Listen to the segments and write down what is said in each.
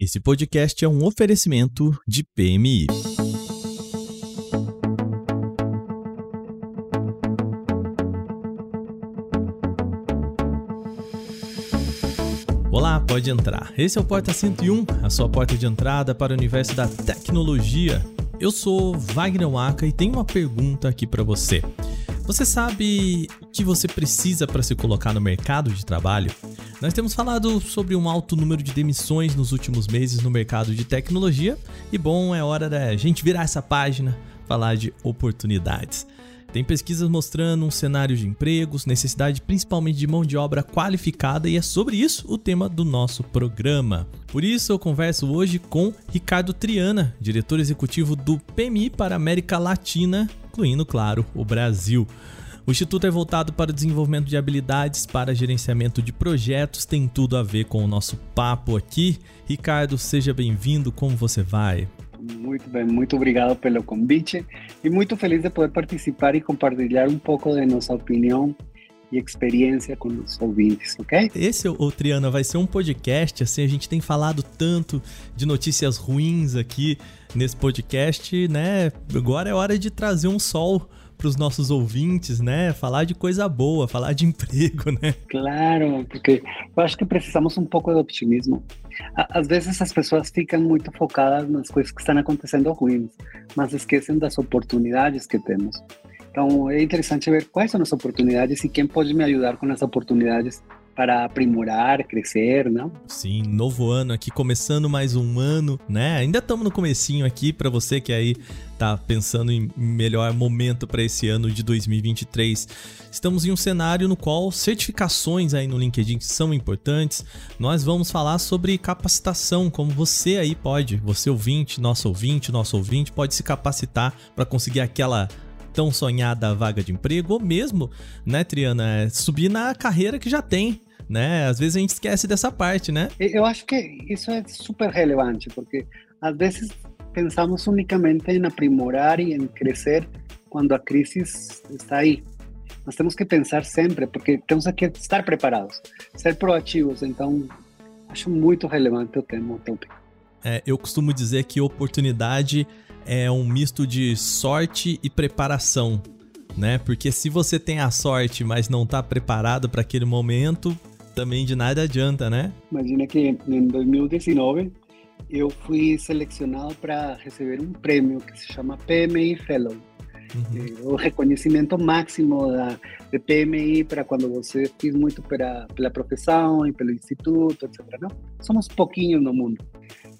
Esse podcast é um oferecimento de PMI. Olá, pode entrar. Esse é o Porta 101, a sua porta de entrada para o universo da tecnologia. Eu sou Wagner Waka e tenho uma pergunta aqui para você. Você sabe o que você precisa para se colocar no mercado de trabalho? Nós temos falado sobre um alto número de demissões nos últimos meses no mercado de tecnologia e bom, é hora da gente virar essa página, falar de oportunidades. Tem pesquisas mostrando um cenário de empregos, necessidade principalmente de mão de obra qualificada e é sobre isso o tema do nosso programa. Por isso eu converso hoje com Ricardo Triana, diretor executivo do PMI para a América Latina, incluindo, claro, o Brasil. O Instituto é voltado para o desenvolvimento de habilidades para gerenciamento de projetos, tem tudo a ver com o nosso papo aqui. Ricardo, seja bem-vindo, como você vai? Muito bem, muito obrigado pelo convite e muito feliz de poder participar e compartilhar um pouco de nossa opinião e experiência com os ouvintes, ok? Esse, o Triana, vai ser um podcast, assim, a gente tem falado tanto de notícias ruins aqui nesse podcast, né? Agora é hora de trazer um sol para os nossos ouvintes, né? Falar de coisa boa, falar de emprego, né? Claro, porque eu acho que precisamos um pouco de optimismo. Às vezes as pessoas ficam muito focadas nas coisas que estão acontecendo ruins, mas esquecem das oportunidades que temos. Então é interessante ver quais são as oportunidades e quem pode me ajudar com as oportunidades para aprimorar, crescer, não? Sim, novo ano aqui, começando mais um ano, né? Ainda estamos no comecinho aqui para você que aí tá pensando em melhor momento para esse ano de 2023. Estamos em um cenário no qual certificações aí no LinkedIn são importantes. Nós vamos falar sobre capacitação, como você aí pode, você ouvinte, nosso ouvinte, nosso ouvinte pode se capacitar para conseguir aquela tão sonhada vaga de emprego, ou mesmo, né, Triana, é subir na carreira que já tem, né? Às vezes a gente esquece dessa parte, né? Eu acho que isso é super relevante, porque às vezes pensamos unicamente em aprimorar e em crescer quando a crise está aí. Nós temos que pensar sempre, porque temos que estar preparados, ser proativos. Então, acho muito relevante o tema, o tópico. É, eu costumo dizer que oportunidade é um misto de sorte e preparação, né? Porque se você tem a sorte, mas não está preparado para aquele momento, também de nada adianta, né? Imagina que em 2019 eu fui selecionado para receber um prêmio que se chama PMI Fellow. Uhum. O reconhecimento máximo da, de PMI para quando você fez muito pela, pela profissão e pelo instituto, etc. Não? Somos pouquinhos no mundo.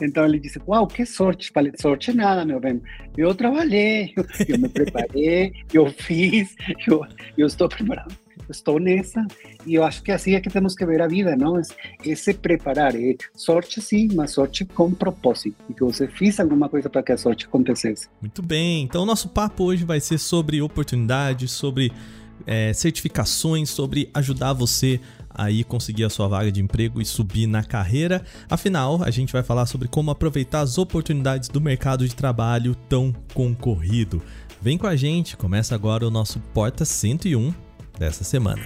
Então ele disse: Uau, que sorte! Falei: Sorte nada, meu bem. Eu trabalhei, eu, eu me preparei, eu fiz, eu, eu estou preparado estou nessa e eu acho que assim é que temos que ver a vida, não? É, se preparar, é sorte sim, mas sorte com propósito, e que você fez alguma coisa para que a sorte acontecesse. Muito bem, então o nosso papo hoje vai ser sobre oportunidades, sobre é, certificações, sobre ajudar você aí conseguir a sua vaga de emprego e subir na carreira. Afinal, a gente vai falar sobre como aproveitar as oportunidades do mercado de trabalho tão concorrido. Vem com a gente, começa agora o nosso Porta 101 dessa semana.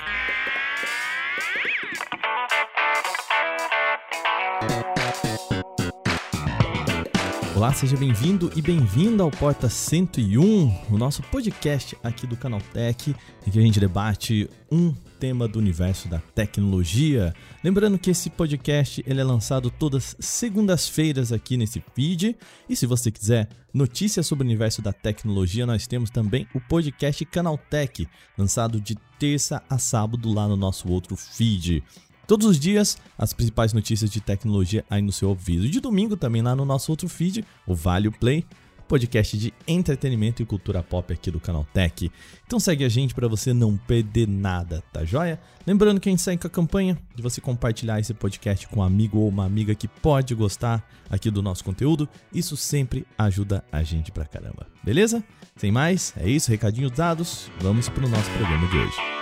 Olá, seja bem-vindo e bem-vinda ao Porta 101, o nosso podcast aqui do Canal Tech, em que a gente debate um tema do universo da tecnologia. Lembrando que esse podcast ele é lançado todas segundas-feiras aqui nesse feed. E se você quiser notícias sobre o universo da tecnologia, nós temos também o podcast Canal Tech, lançado de terça a sábado lá no nosso outro feed. Todos os dias, as principais notícias de tecnologia aí no seu ouvido. E de domingo também lá no nosso outro feed, o Vale Play, podcast de entretenimento e cultura pop aqui do canal Tech. Então segue a gente para você não perder nada, tá joia? Lembrando que a gente segue com a campanha de você compartilhar esse podcast com um amigo ou uma amiga que pode gostar aqui do nosso conteúdo. Isso sempre ajuda a gente pra caramba, beleza? Sem mais, é isso, recadinhos dados, vamos pro nosso programa de hoje.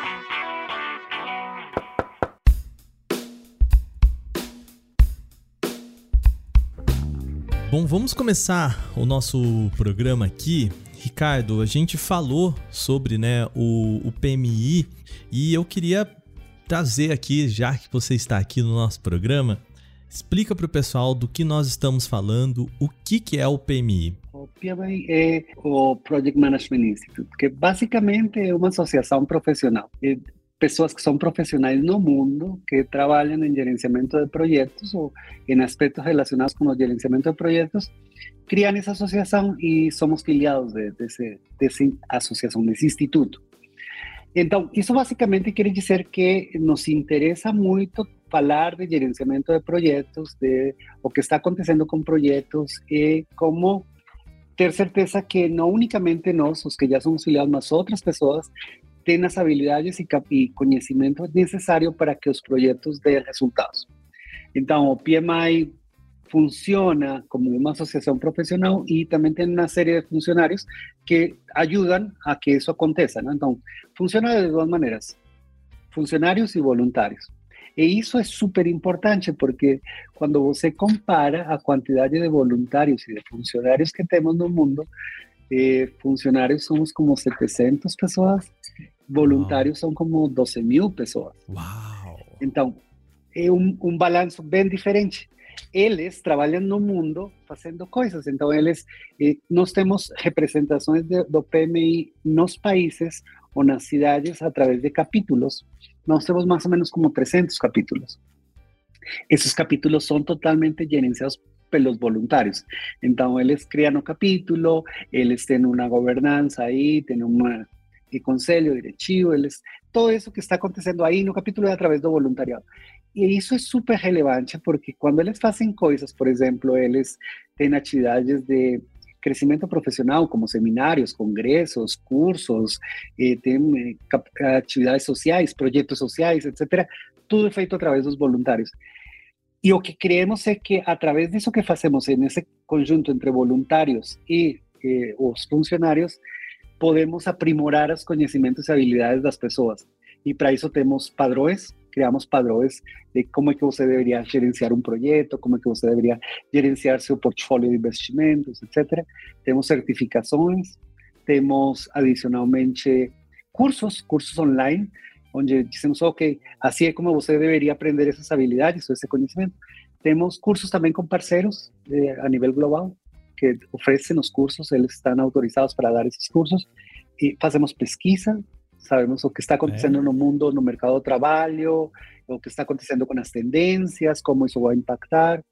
Bom, vamos começar o nosso programa aqui. Ricardo, a gente falou sobre né, o, o PMI e eu queria trazer aqui, já que você está aqui no nosso programa, Explica para o pessoal do que nós estamos falando, o que, que é o PMI. O PMI é o Project Management Institute, que basicamente é uma associação profissional. Pessoas que são profissionais no mundo que trabalham em gerenciamento de projetos ou em aspectos relacionados com o gerenciamento de projetos, criam essa associação e somos filiados de, desse, dessa associação, desse instituto. Então, isso basicamente quer dizer que nos interessa muito falar de gerenciamento de projetos, de o que está acontecendo com projetos e como ter certeza que não unicamente nós, os que já somos filiados, mas outras pessoas, têm as habilidades e, e conhecimento necessário para que os projetos dêem resultados. Então, o PMI funciona como uma associação profissional e também tem uma série de funcionários que ajudam a que isso aconteça. Né? Então, funciona de duas maneiras: funcionários e voluntários. E isso é super importante porque quando você compara a quantidade de voluntários e de funcionários que temos no mundo, eh, somos como 700 pessoas, voluntários wow. são como 12 mil pessoas. Uau! Então, é um, um balanço bem diferente eles trabalham no mundo fazendo coisas. Então, eles, eh, nós temos representações de, do PMI nos países ou nas cidades através de capítulos. Nós temos mais ou menos como 300 capítulos. Esses capítulos são totalmente gerenciados pelos voluntários. Então, eles criam o capítulo, eles têm uma governança aí, têm uma e conselho diretivo, eles, todo isso que está acontecendo aí no capítulo é através do voluntariado. E isso é super relevante porque quando eles fazem coisas, por exemplo, eles têm atividades de crescimento profissional, como seminários, congressos, cursos, eh, tem eh, atividades sociais, projetos sociais, etc. Tudo é feito através dos voluntários. E que creemos é que, através disso que fazemos nesse conjunto entre voluntários e eh, os funcionários, podemos aprimorar os conhecimentos e habilidades das pessoas. E para isso temos padrões criamos padrões de como é que você deveria gerenciar um projeto, como é que você deveria gerenciar seu portfólio de investimentos, etc. Temos certificações, temos adicionalmente cursos, cursos online, onde dizemos, ok, assim é como você deveria aprender essas habilidades, esse conhecimento. Temos cursos também com parceiros eh, a nível global, que oferecem os cursos, eles estão autorizados para dar esses cursos, e fazemos pesquisa, sabemos o que está acontecendo é. no mundo, no mercado de trabalho, o que está acontecendo com as tendências, como isso vai impactar.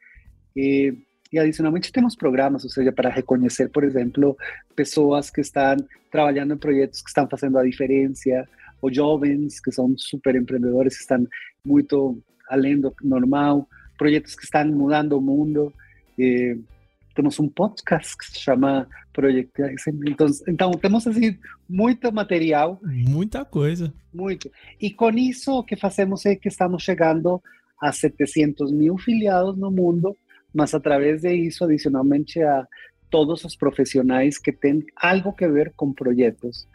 E, e adicionalmente temos programas, ou seja, para reconhecer, por exemplo, pessoas que estão trabalhando em projetos que estão fazendo a diferença, ou jovens que são super empreendedores, que estão muito além do normal, projetos que estão mudando o mundo. E, temos um podcast que se chama Projeto. Então, então, temos assim, muito material. Muita coisa. Muito. E com isso, o que fazemos é que estamos chegando a 700 mil filiados no mundo, mas através de isso, adicionalmente, a todos os profissionais que têm algo que ver com projetos.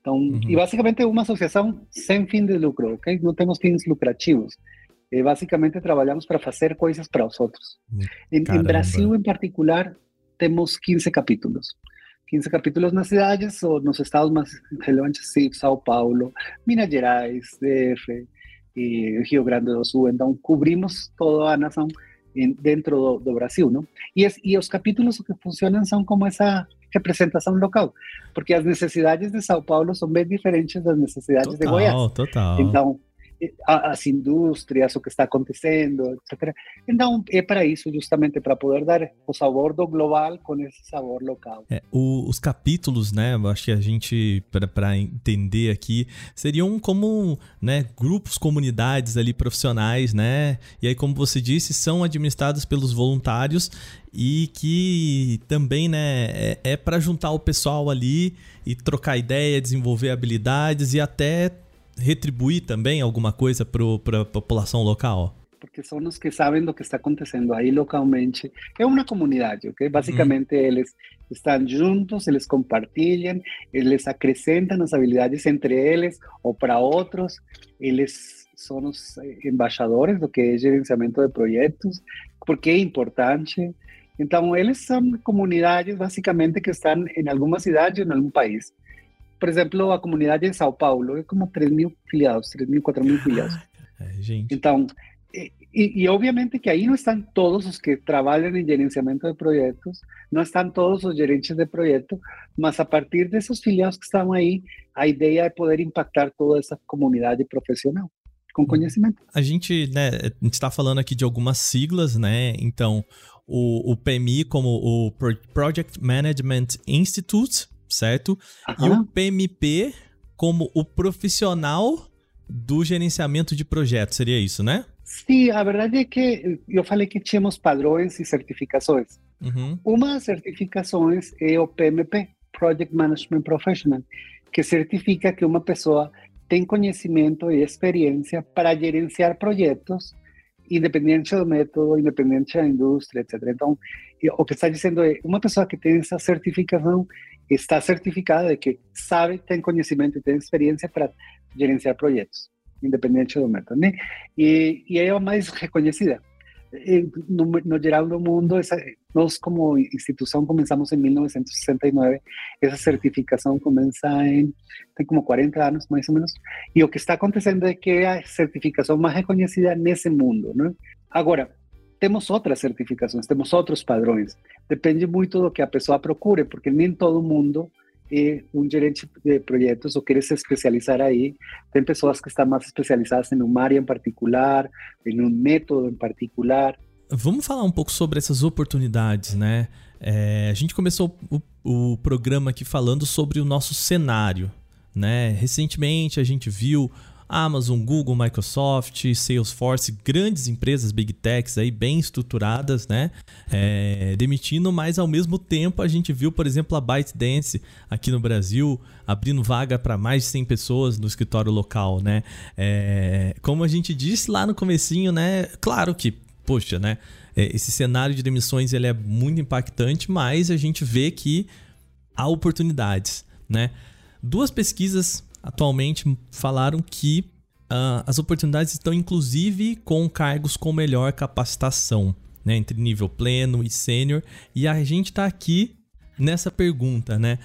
Então, uhum. E basicamente uma associação sem fim de lucro, ok? Não temos fins lucrativos. Eh, basicamente trabalhamos para fazer coisas para os outros. Em, em, Brasil, em particular, temos 15 capítulos. 15 capítulos nas cidades ou nos estados mais relevantes, sim, São Paulo, Minas Gerais, DF e Rio Grande do Sul. Então, cobrimos toda a nação dentro do, do Brasil, não? E, es, e os capítulos que funcionam são como essa representação local, porque as necessidades de São Paulo são bem diferentes das necessidades total, de Goiás. Total. Então, as indústrias, o que está acontecendo, etc. Então, é para isso, justamente para poder dar o sabor do global com esse sabor local. É, o, os capítulos, né, eu acho que a gente, para entender aqui, seriam como né, grupos, comunidades ali profissionais, né? E aí, como você disse, são administrados pelos voluntários e que também né, é, é para juntar o pessoal ali e trocar ideia, desenvolver habilidades e até retribuir também alguma coisa para a população local? Porque são os que sabem do que está acontecendo aí localmente. É uma comunidade, ok? Basicamente, uhum. eles estão juntos, eles compartilham, eles acrescentam as habilidades entre eles ou para outros. Eles são os embaixadores do que é gerenciamento de projetos, porque é importante. Então, eles são comunidades, basicamente, que estão em alguma cidade ou em algum país por exemplo, a comunidade de São Paulo é como 3 mil filiados, 3 mil, 4 mil filiados. É, gente. Então, Y, obviamente que ahí no están todos los que trabajan en gerenciamiento de proyectos, no están todos los gerentes de proyectos, más a partir de esos filiados que están ahí, a idea de poder impactar toda essa comunidade profissional com conhecimento. A gente, né, a gente está falando aqui de algumas siglas, né? Então, o, o PMI como o Project Management Institute, certo? E o PMP como o profissional do gerenciamento de projetos, seria isso, né? Sim, a verdade é que eu falei que tínhamos padrões e certificações. Uhum. Uma das certificações é o PMP, Project Management Professional, que certifica que uma pessoa tem conhecimento e experiência para gerenciar projetos, independente do método, independente da indústria, etc. Então, o que está dizendo é, uma pessoa que tem essa certificação está certificada de que sabe, tem conhecimento e tem experiência para gerenciar projetos, independente do método, né? E, e é a mais reconhecida. No, no, geral mundo, essa, como instituição começamos em 1969, essa certificação começa em, tem como 40 anos mais ou menos, e o que está acontecendo é que é a certificação mais reconhecida nesse mundo, né? Agora, temos outras certificações, temos outros padrões, depende muito do que a pessoa procure, porque nem todo mundo é um gerente de projetos ou quer se especializar aí. Tem pessoas que estão mais especializadas em uma área em particular, em um método em particular. Vamos falar um pouco sobre essas oportunidades, né? É, a gente começou o, o programa aqui falando sobre o nosso cenário, né? Recentemente a gente viu Amazon, Google, Microsoft, Salesforce, grandes empresas, big techs aí bem estruturadas, né? É, demitindo, mas ao mesmo tempo a gente viu, por exemplo, a ByteDance aqui no Brasil abrindo vaga para mais de 100 pessoas no escritório local, né? É, como a gente disse lá no comecinho, né? Claro que, poxa, né? É, esse cenário de demissões ele é muito impactante, mas a gente vê que há oportunidades, né? Duas pesquisas atualmente falaram que uh, as oportunidades estão inclusive com cargos com melhor capacitação, né, entre nível pleno e sênior. E a gente está aqui nessa pergunta, né?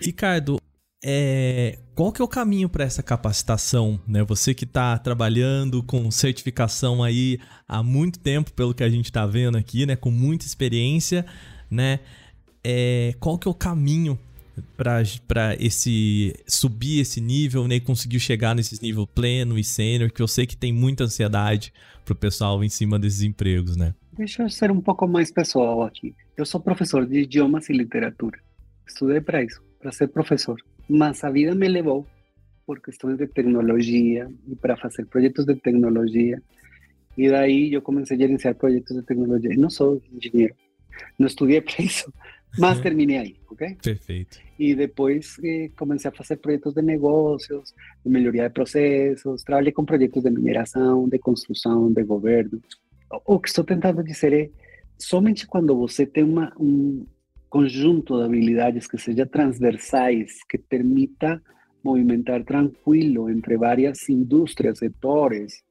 Ricardo, é, qual que é o caminho para essa capacitação? Né? Você que está trabalhando com certificação aí há muito tempo, pelo que a gente está vendo aqui, né? com muita experiência, né? É, qual que é o caminho para esse subir esse nível, né, e conseguir chegar nesse nível pleno e sênior, que eu sei que tem muita ansiedade pro pessoal em cima desses empregos, né? Deixa eu ser um pouco mais pessoal aqui. Eu sou professor de idiomas e literatura. Estudei para isso, para ser professor. Mas a vida me levou por questões de tecnologia e para fazer projetos de tecnologia. E daí eu comecei a gerenciar projetos de tecnologia. E não sou engenheiro, não estudei para isso, mas terminei aí, ok? Perfeito. E depois eh, comecei a fazer projetos de negócios, de melhoria de processos, trabalhei com projetos de mineração, de construção, de governo. O que estou tentando dizer é, somente quando você tem uma, um conjunto de habilidades que seja transversais, que permita movimentar tranquilo entre várias indústrias, setores,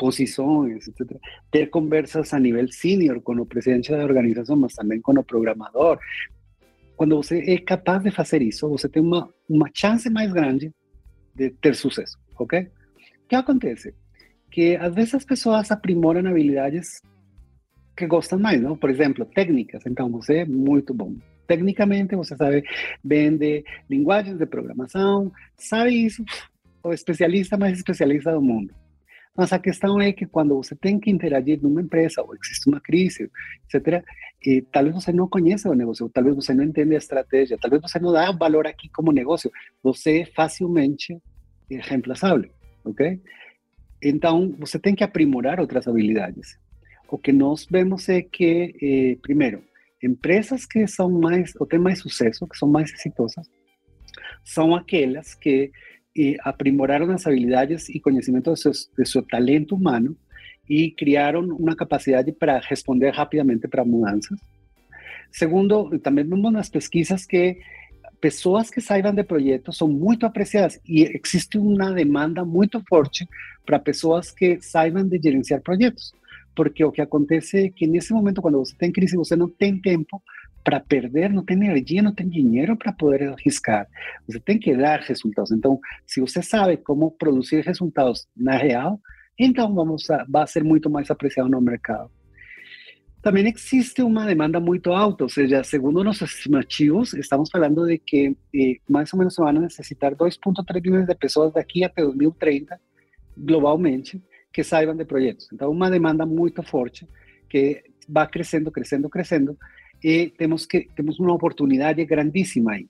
posições, etc. Ter conversas a nível senior com o presidente da organização, mas também com o programador. Quando você é capaz de fazer isso, você tem uma, uma chance mais grande de ter sucesso, ok? O que acontece? Que às vezes as pessoas aprimoram habilidades que gostam mais, não? Por exemplo, técnicas. Então, você é muito bom. Tecnicamente, você sabe bem de linguagens de programação, sabe isso, o especialista mais especialista do mundo. Mas a questão é que quando você tem que interagir numa empresa, ou existe uma crise, etc., e talvez você não conheça o negócio, talvez você não entende a estratégia, talvez você não dá valor aqui como negócio, você é facilmente reemplaçável, ok? Então, você tem que aprimorar outras habilidades. O que nós vemos é que, eh, primeiro, empresas que são mais, ou têm mais sucesso, que são mais exitosas, são aquelas que eh, aprimoraron las habilidades y conocimiento de su, de su, talento humano y crearon una capacidad para responder rápidamente para mudanzas. Segundo, también vemos las pesquisas que pessoas que saibam de projetos são muito apreciadas e existe uma demanda muito forte para pessoas que saibam de gerenciar projetos, porque o que acontece é que nesse momento, quando você tem crise, você não tem tempo para perder, não tem energia, não tem dinheiro para poder arriscar. Você tem que dar resultados. Então, se você sabe como produzir resultados na real, então vamos a, vai ser muito mais apreciado no mercado. Também existe uma demanda muito alta, ou seja, segundo nossos estimativos, estamos falando de que eh, mais ou menos vão necessitar 2,3 milhões de pessoas daqui até 2030, globalmente, que saibam de projetos. Então, uma demanda muito forte que vai crescendo, crescendo, crescendo, e temos que temos uma oportunidade grandíssima aí.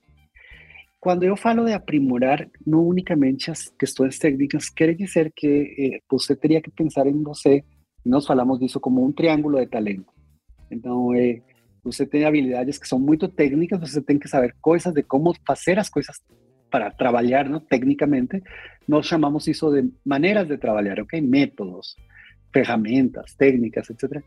Quando eu falo de aprimorar, não unicamente as questões técnicas, quer dizer que eh, você teria que pensar em você, nós falamos disso como um triângulo de talento. Então, eh, você tem habilidades que são muito técnicas, você tem que saber coisas de como fazer as coisas para trabalhar não, tecnicamente. Nós chamamos isso de maneiras de trabalhar, ok? Métodos, ferramentas, técnicas, etc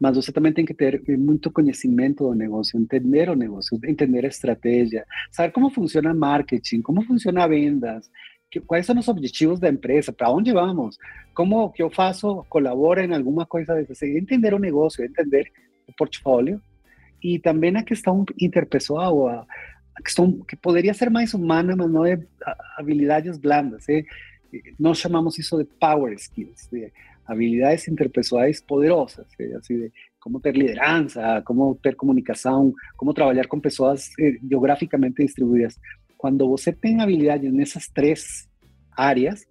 mas você também tem que ter muito conhecimento do negócio, entender o negócio, entender a estratégia, saber como funciona marketing, como funciona vendas, que, quais são os objetivos da empresa, para onde vamos, como que eu faço, colabora em alguma coisa, assim, entender o negócio, entender o portfólio e também a questão interpessoal, a, a questão que poderia ser mais humana, mas não é habilidades blandas. É? Nós chamamos isso de power skills, de habilidades interpessoais poderosas, eh, así de cómo ter liderança, cómo ter comunicação, como trabalhar com pessoas eh, geograficamente distribuídas. Quando você tem habilidades nessas três áreas,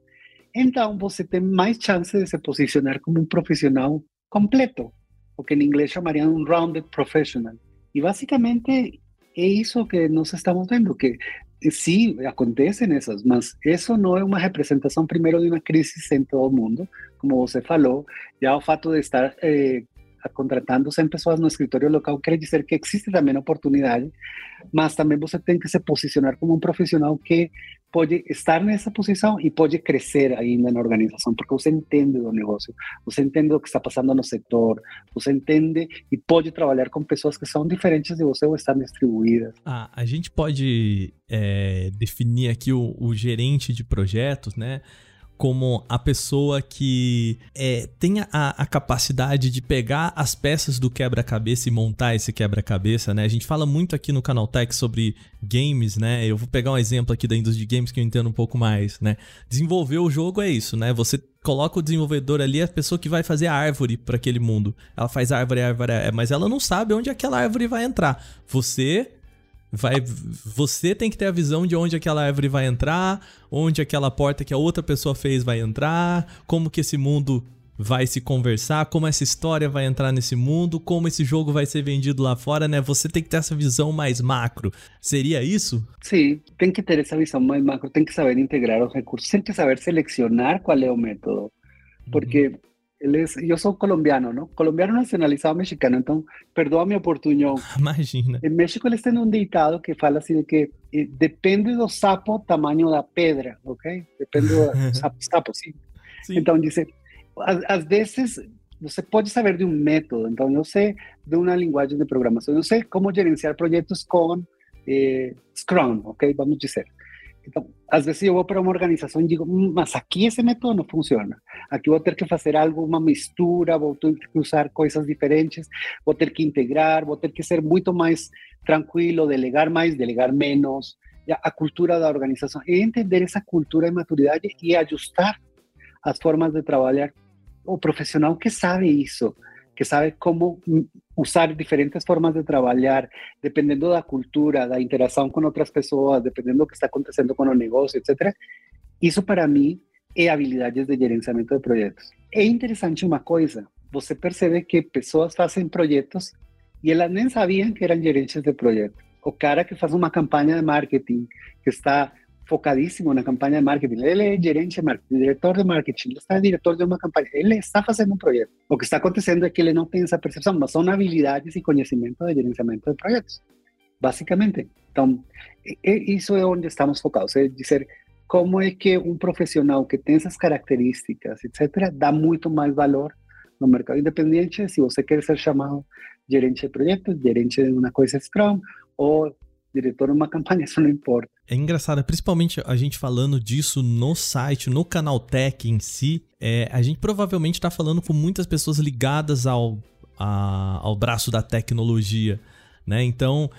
então você tem mais chance de se posicionar como um profissional completo, o que em inglês chamariam um rounded professional. E basicamente é isso que nós estamos vendo, que sí, acontecen esas, mas eso no es una representación primero de una crisis en todo el mundo, como usted falou, ya el fato de estar eh, contratando 100 pessoas no escritório local quer dizer que existe também oportunidade, mas também você tem que se posicionar como um profissional que pode estar nessa posição e pode crescer ainda na organização, porque você entende do negócio, você entende o que está passando no setor, você entende e pode trabalhar com pessoas que são diferentes de você ou estão distribuídas. Ah, a gente pode é, definir aqui o, o gerente de projetos, né? Como a pessoa que é, tem a, a, capacidade de pegar as peças do quebra-cabeça e montar esse quebra-cabeça, né? A gente fala muito aqui no Canal Tech sobre games, né? Eu vou pegar um exemplo aqui da indústria de games que eu entendo um pouco mais, né? Desenvolver o jogo é isso, né? Você coloca o desenvolvedor ali, a pessoa que vai fazer a árvore para aquele mundo. Ela faz árvore, árvore, árvore, mas ela não sabe onde aquela árvore vai entrar. Você Vai, você tem que ter a visão de onde aquela árvore vai entrar, onde aquela porta que a outra pessoa fez vai entrar, como que esse mundo vai se conversar, como essa história vai entrar nesse mundo, como esse jogo vai ser vendido lá fora, né? Você tem que ter essa visão mais macro. Seria isso? Sim, tem que ter essa visão mais macro, tem que saber integrar os recursos, tem que saber selecionar qual é o método. Porque uhum. Yo soy colombiano, ¿no? Colombiano nacionalizado mexicano, entonces, perdón mi oportunidad. Imagina. En México eles têm un ditado que fala así de que eh, depende do sapo tamaño da pedra, ok? Depende do sapo, sapo sim. sim. Então, dice, às vezes você pode saber de um método, então eu sei de uma linguagem de programação, eu sei como gerenciar projetos com eh, Scrum, ok? Vamos dizer. Às vezes eu vou para uma organização e digo, mas aqui esse método não funciona. Aqui vou ter que fazer algo, uma mistura, vou ter que usar coisas diferentes, vou ter que integrar, vou ter que ser muito mais tranquilo, delegar mais, delegar menos. A cultura da organização é entender essa cultura de maturidade e ajustar as formas de trabalhar. O profissional que sabe isso, que sabe como usar diferentes formas de trabalhar, dependendo da cultura, da interação com outras pessoas, dependendo do que está acontecendo com o negócio, etc. Isso para mim é habilidades de gerenciamento de projetos. É interessante uma coisa, você percebe que pessoas fazem projetos e elas nem sabiam que eram gerentes de projeto. O cara que faz uma campanha de marketing, que está focadíssimo na campanha de marketing. Ele é gerente de marketing, diretor de marketing, ele está diretor de uma campanha, ele está fazendo um projeto. O que está acontecendo é que ele não tem essa percepção, mas são habilidades e conhecimento de gerenciamento de projetos, basicamente. Então, isso é onde estamos focados, é dizer como é que um profissional que tem essas características, etc., dá muito mais valor no mercado independente se você quer ser chamado gerente de projetos, gerente de uma coisa Scrum ou diretor numa campanha, isso não importa. É engraçado, principalmente a gente falando disso no site, no canal Tech em si, é, a gente provavelmente está falando com muitas pessoas ligadas ao, a, ao braço da tecnologia, né? Então,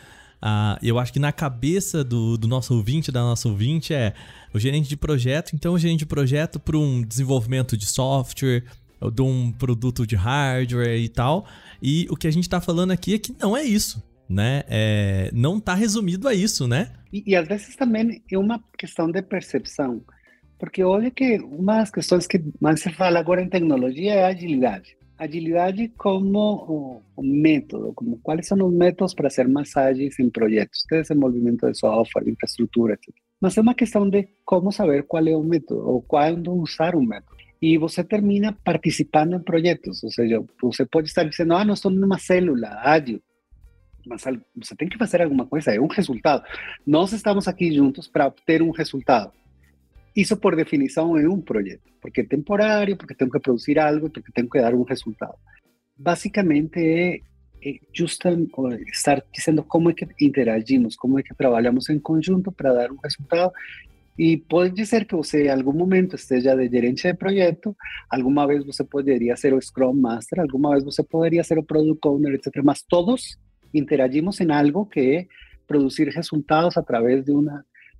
eu acho que na cabeça do, do nosso ouvinte, da nossa ouvinte, é o gerente de projeto, então o gerente de projeto para um desenvolvimento de software, de um produto de hardware e tal. E o que a gente está falando aqui é que não é isso, né? É, não está resumido a isso, né? E, e, às vezes também é uma questão de percepção, porque olha que uma das questões que mais se fala agora em tecnologia é a agilidade. Agilidade como o, o método, como quais são os métodos para ser mais em projetos de desenvolvimento de software, infraestrutura, etc. Mas é uma questão de como saber qual é o método ou quando usar um método. E você termina participando em projetos, ou seja, você pode estar dizendo, ah, não estou numa célula ágil, mas você tem que fazer alguma coisa, é um resultado. Nós estamos aqui juntos para obter um resultado. Isso, por definição, é um projeto, porque é temporário, porque tenho que produzir algo, porque tenho que dar um resultado. Basicamente, é, é justo estar dizendo como é que interagimos, como é que trabalhamos em conjunto para dar um resultado e pode ser que você, em algum momento, esteja de gerente de projeto, alguma vez você poderia ser o Scrum Master, alguma vez você poderia ser o Product Owner, etc. Mas todos interagimos em algo que é produzir resultados através de um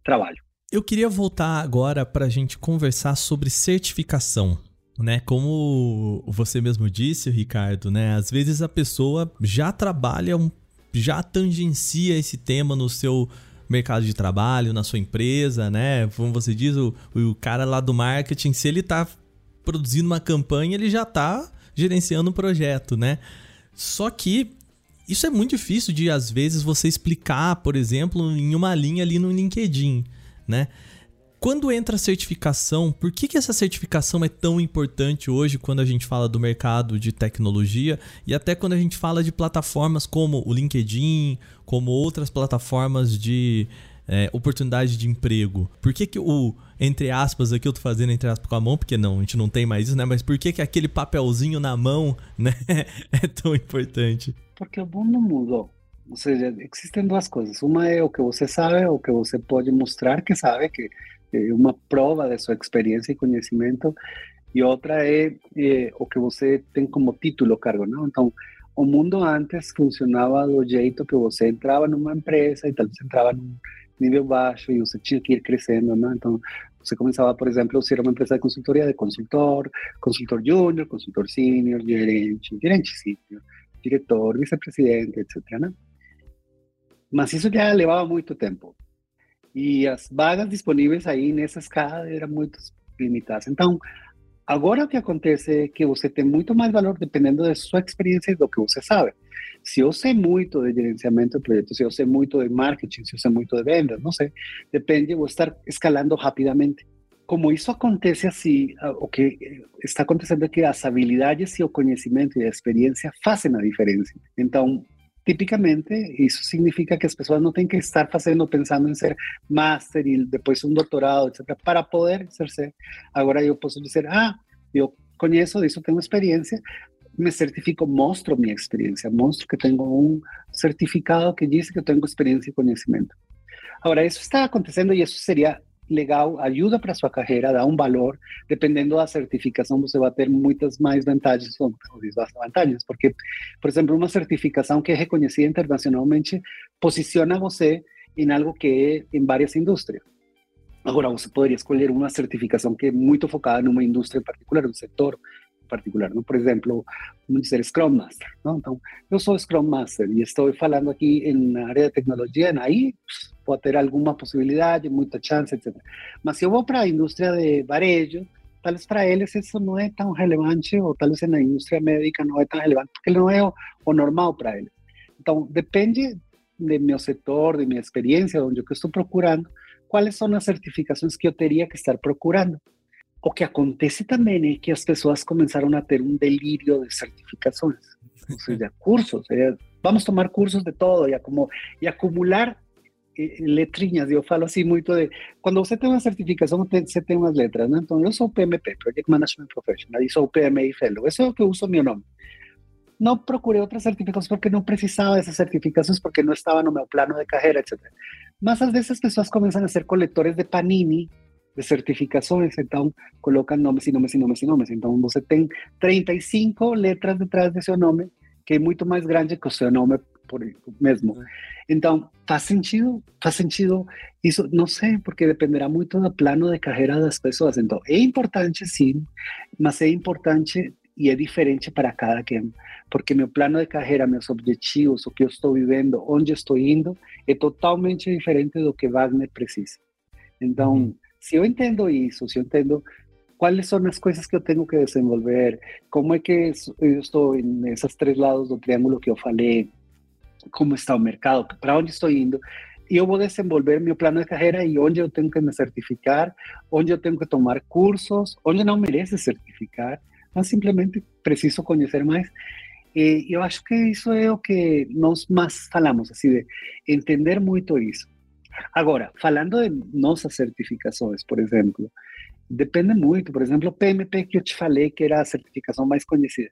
trabalho. Eu queria voltar agora para a gente conversar sobre certificação. Né, como você mesmo disse, Ricardo, né, às vezes a pessoa já trabalha, já tangencia esse tema no seu mercado de trabalho, na sua empresa, né? Como você diz, o, o cara lá do marketing, se ele está produzindo uma campanha, ele já está gerenciando um projeto, né? Só que isso é muito difícil de, às vezes, você explicar, por exemplo, em uma linha ali no LinkedIn, né? Quando entra a certificação, por que, que essa certificação é tão importante hoje quando a gente fala do mercado de tecnologia e até quando a gente fala de plataformas como o LinkedIn, como outras plataformas de é, oportunidade de emprego? Por que, que o, entre aspas, aqui eu tô fazendo entre aspas com a mão, porque não, a gente não tem mais isso, né? Mas por que, que aquele papelzinho na mão, né, é tão importante? Porque o mundo mudou. Ou seja, existem duas coisas. Uma é o que você sabe, o que você pode mostrar que sabe, que é uma prova de sua experiência e conhecimento, e outra é, é o que você tem como título cargo, não? Então, o mundo antes funcionava do jeito que você entrava numa empresa e talvez entrava num nível baixo e você tinha que ir crescendo, não? Então, você começava, por exemplo, se era uma empresa de consultoria, de consultor, consultor júnior, consultor sênior, gerente, gerente sênior, diretor, vice-presidente, etc. Né? Mas isso já levava muito tempo. E as vagas disponíveis aí nessa escala eram muito limitadas. Então, agora o que acontece que você tem muito mais valor dependendo da sua experiência e do que você sabe. Se eu sei muito de gerenciamento de projetos, se eu sei muito de marketing, se eu sei muito de vendas, não sei, depende, vou estar escalando rapidamente. Como isso acontece assim, o que está acontecendo é que as habilidades e o conhecimento e a experiência fazem a diferença. Então, tipicamente isso significa que as pessoas não têm que estar fazendo, pensando em ser master e depois um doutorado, etc., para poder exercer. Agora eu posso dizer, ah, eu conheço disso, tenho experiência, me certifico, mostro minha experiência, mostro que tenho um certificado que diz que eu tenho experiência e conhecimento. Agora, isso está acontecendo e isso seria legal, ajuda para sua carreira, dá um valor. Dependendo da certificação, você vai ter muitas mais vantagens ou desvantagens, porque, por exemplo, uma certificação que é reconhecida internacionalmente posiciona você em algo que é em várias indústrias. Agora, você poderia escolher uma certificação que é muito focada numa indústria particular, um setor particular, ¿no? Por exemplo, vamos dizer Scrum Master, ¿no? Então, eu sou Scrum Master e estou falando aqui em área de tecnologia, aí pode ter alguma possibilidade, muita chance, etc. Mas se eu vou para a indústria de varejo, talvez para eles isso não é tão relevante, ou talvez na indústria médica não é tão relevante, porque não é o, o normal para eles. Então, depende de meu setor, de minha experiência, onde eu estou procurando, quais são as certificações que eu teria que estar procurando. O que acontece também é que as pessoas começaram a ter um delírio de certificações, ou seja, cursos. vamos tomar cursos de todo e, acumular letrinhas. Eu falo assim muito de. Quando você tem uma certificação, você tem umas letras, né? Então, eu sou PMP, Project Management Professional, e sou PMI Fellow. Isso é o que eu uso meu nome. Não procurei outras certificações porque não precisava dessas certificações, porque não estava no meu plano de carreira, etc. Mas às vezes as pessoas começam a ser coletores de Panini de certificações, então colocam nomes e nomes e nomes e nomes. Então você tem 35 letras detrás de seu nome, que é muito mais grande que o seu nome por mesmo. Então, faz sentido, faz sentido isso, não sei, porque dependerá muito do plano de carreira das pessoas. Então, é importante sim, mas é importante e é diferente para cada quem, porque meu plano de carreira, meus objetivos, o que eu estou vivendo, onde estou indo, é totalmente diferente do que Wagner precisa. Então, uhum. se eu entendo isso, se eu entendo quais são as coisas que eu tenho que desenvolver, como é que eu estou nesses três lados do triângulo que eu falei, como está o mercado, para onde estou indo, e eu vou desenvolver meu plano de carreira e onde eu tenho que me certificar, onde eu tenho que tomar cursos, onde não merece certificar, mas simplesmente preciso conhecer mais. E eu acho que isso é o que nós mais falamos, assim, de entender muito isso. Agora, falando de nossas certificações, por exemplo, depende muito. Por exemplo, o PMP que eu te falei, que era a certificação mais conhecida.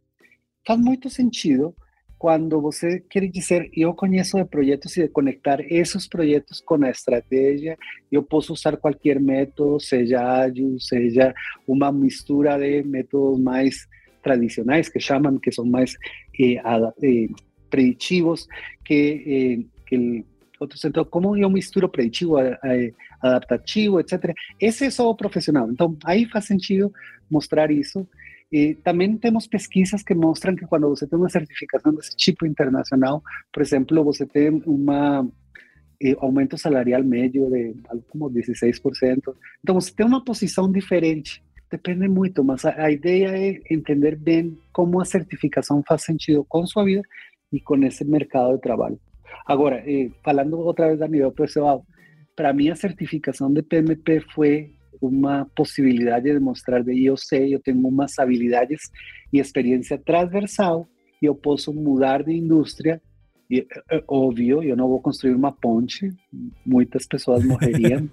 Faz muito sentido quando você quer dizer, eu conheço de projetos e de conectar esses projetos com a estratégia, eu posso usar qualquer método, seja ágil, seja uma mistura de métodos mais tradicionais, que chamam, que são mais eh, eh, preditivos, que, eh, que outro setor, como eu misturo preditivo, adaptativo, etc. Esse é só profissional. Então, aí faz sentido mostrar isso. E também temos pesquisas que mostram que quando você tem uma certificação desse tipo internacional, por exemplo, você tem uma eh, aumento salarial médio de algo como 16%. Então, você tem uma posição diferente. Depende muito, mas a, a ideia é entender bem como a certificação faz sentido com sua vida e com esse mercado de trabalho. Agora, eh, falando outra vez a nível pessoal, para mim a certificação de PMP foi uma possibilidade de mostrar de eu sei, eu tenho umas habilidades e experiência transversal e eu posso mudar de indústria. E, é, óbvio, eu não vou construir uma ponte, muitas pessoas morreriam,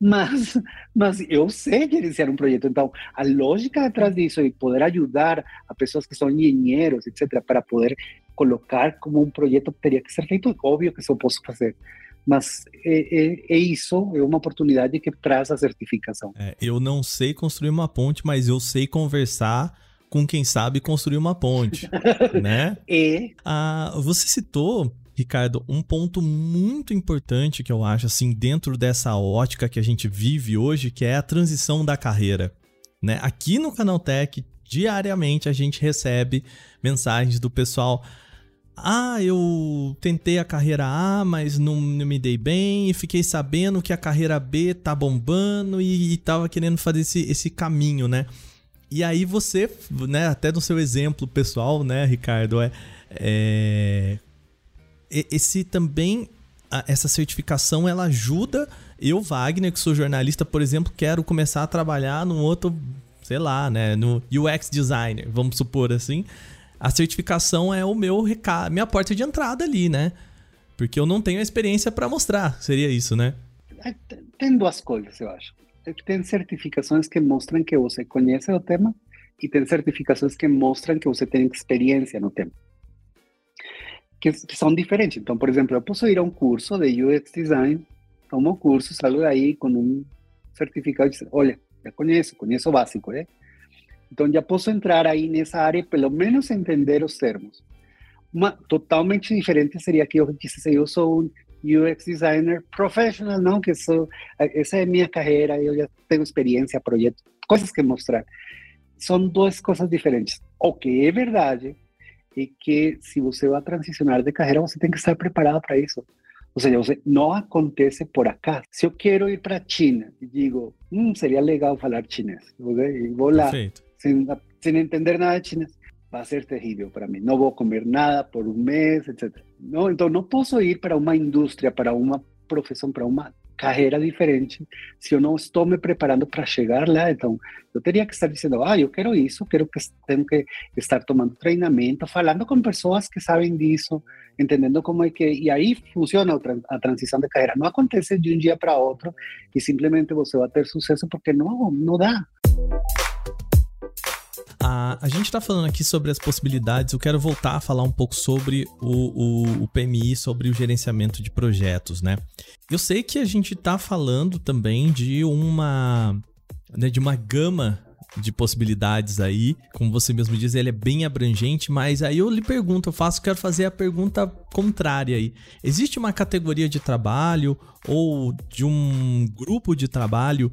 mas, mas eu sei gerenciar um projeto. Então, a lógica atrás disso e poder ajudar a pessoas que são engenheiros, etc., para poder colocar como um projeto teria que ser feito, óbvio que isso eu posso fazer mas é, é, é, isso, é uma oportunidade que traz a certificação. É, eu não sei construir uma ponte, mas eu sei conversar com quem sabe construir uma ponte, né? E ah, você citou Ricardo, um ponto muito importante que eu acho assim dentro dessa ótica que a gente vive hoje, que é a transição da carreira, né? Aqui no Canaltech, diariamente a gente recebe mensagens do pessoal ah, eu tentei a carreira A, mas não, não, me dei bem, e fiquei sabendo que a carreira B tá bombando e, e tava querendo fazer esse, esse caminho, né? E aí você, né, até no seu exemplo pessoal, né, Ricardo, é, é esse também essa certificação ela ajuda eu Wagner que sou jornalista por exemplo quero começar a trabalhar num outro sei lá né no UX designer vamos supor assim a certificação é o meu recado, minha porta de entrada ali, né? Porque eu não tenho a experiência para mostrar. Seria isso, né? É, tem duas coisas, eu acho. Tem certificações que mostram que você conhece o tema e tem certificações que mostram que você tem experiência no tema. Que, que são diferentes. Então, por exemplo, eu posso ir a um curso de UX Design, tomo o curso, saio daí com um certificado de olha, já conheço, conheço o básico, né? Então já posso entrar aí nessa área pelo menos entender os termos. Totalmente diferente seria que eu dissesse eu sou um UX designer professional, não que sou essa é minha carreira, eu já tenho experiência, projetos, coisas que mostrar. São duas coisas diferentes. O que é verdade é que se você vai transicionar de carreira, você tem que estar preparado para isso. Ou seja, você, não acontece por acá. Se eu quero ir para China digo, hum, seria legal falar chinês, okay? Sin, sin entender nada de chinés, va a ser terrível para mí. No voy a comer nada por un mes, etc. No, entonces no puedo ir para una industria, para una profesión, para uma carreira diferente se eu não estou me preparando para chegar lá. Então, eu que estar dizendo, ah, eu quero isso, quero que tenho que estar tomando treinamento, falando com pessoas que sabem disso, entendendo como é que e aí funciona a transição de carreira. Não acontece de um dia para outro e simplesmente você vai ter sucesso porque não, não dá. A, a gente está falando aqui sobre as possibilidades. Eu quero voltar a falar um pouco sobre o, o, o PMI, sobre o gerenciamento de projetos, né? Eu sei que a gente está falando também de uma, né, de uma gama de possibilidades aí. Como você mesmo diz, ele é bem abrangente, mas aí eu lhe pergunto, eu faço, quero fazer a pergunta contrária aí. Existe uma categoria de trabalho ou de um grupo de trabalho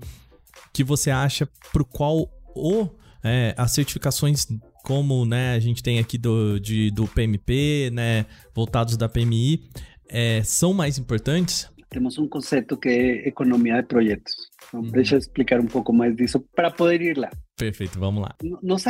que você acha pro qual ou é, as certificações como né, a gente tem aqui do, de, do PMP, né, voltados da PMI, é, são mais importantes? Temos um conceito que é economia de projetos. Então, uhum. Deixa eu explicar um pouco mais disso para poder ir lá. Perfeito, vamos lá. Nós,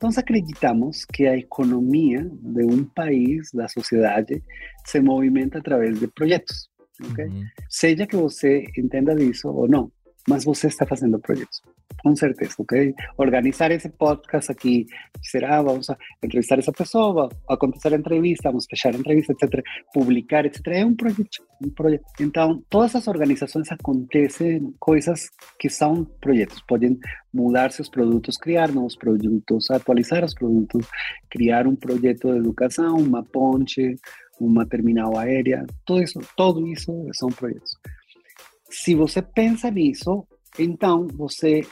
nós acreditamos que a economia de um país, da sociedade, se movimenta através de projetos. Okay? Uhum. Seja que você entenda disso ou não, mas você está fazendo projetos. Com certeza, ok? Organizar esse podcast aqui, será, vamos a entrevistar essa pessoa, acontecer a entrevista, vamos fechar a entrevista, etc. Publicar, etc. É um projeto, um projeto. Então, todas as organizações acontecem coisas que são projetos. Podem mudar seus produtos, criar novos produtos, atualizar os produtos, criar um projeto de educação, uma ponte, uma terminal aérea, tudo isso, tudo isso são projetos. Se você pensa nisso, então você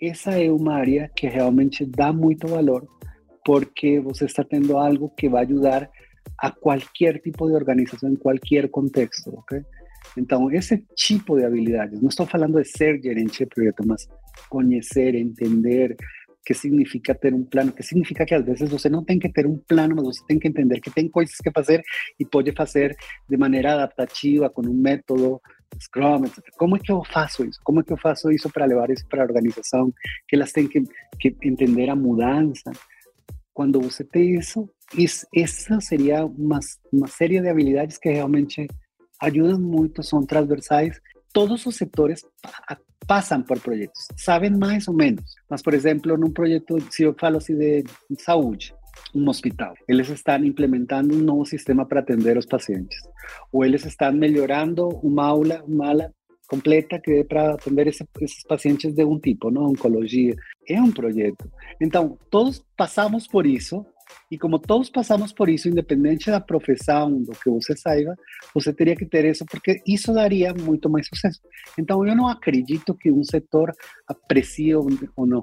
essa é uma área que realmente dá muito valor, porque você está tendo algo que vai ajudar a qualquer tipo de organização, em qualquer contexto, ok? Então, esse tipo de habilidades, não estou falando de ser gerente de projeto, mas conhecer, entender o que significa ter um plano, que significa que às vezes você não tem que ter um plano, mas você tem que entender que tem coisas que fazer e pode fazer de maneira adaptativa, com um método, Scrum, etc. Como é que eu faço isso? Como é que eu faço isso para levar isso para a organização? Que elas têm que, que entender a mudança. Quando você tem isso, isso essa seria uma, uma de habilidades que realmente ajudam muito, são transversais. Todos os setores passam por projetos, sabem mais ou menos. Mas, por exemplo, num projeto, se eu falo assim de saúde, um hospital. Eles estão implementando um novo sistema para atender os pacientes. Ou eles estão melhorando uma aula, uma aula completa que para atender esse, esses pacientes de um tipo, não oncologia. É um projeto. Então, todos passamos por isso e como todos passamos por isso, independente da profissão, do que você saiba, você teria que ter isso, porque isso daria muito mais sucesso. Então, eu não acredito que um setor aprecie ou não.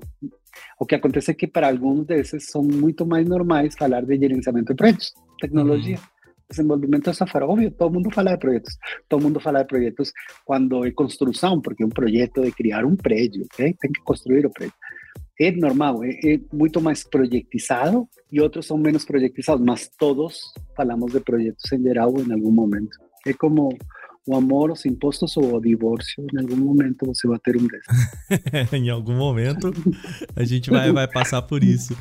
O que acontece que para alguns desses são muito mais normais falar de gerenciamento de projetos, tecnologia. Uhum. Desenvolvimento de software, óbvio, todo mundo fala de projetos. Todo mundo fala de projetos quando é construção, porque um projeto é criar um prédio, okay? tem que construir o prédio é normal, é, é, muito mais projetizado e outros são menos projetizados, mas todos falamos de projetos em geral em algum momento. É como o amor, os impostos ou o divórcio, em algum momento você vai ter um desses. em algum momento a gente vai, vai passar por isso.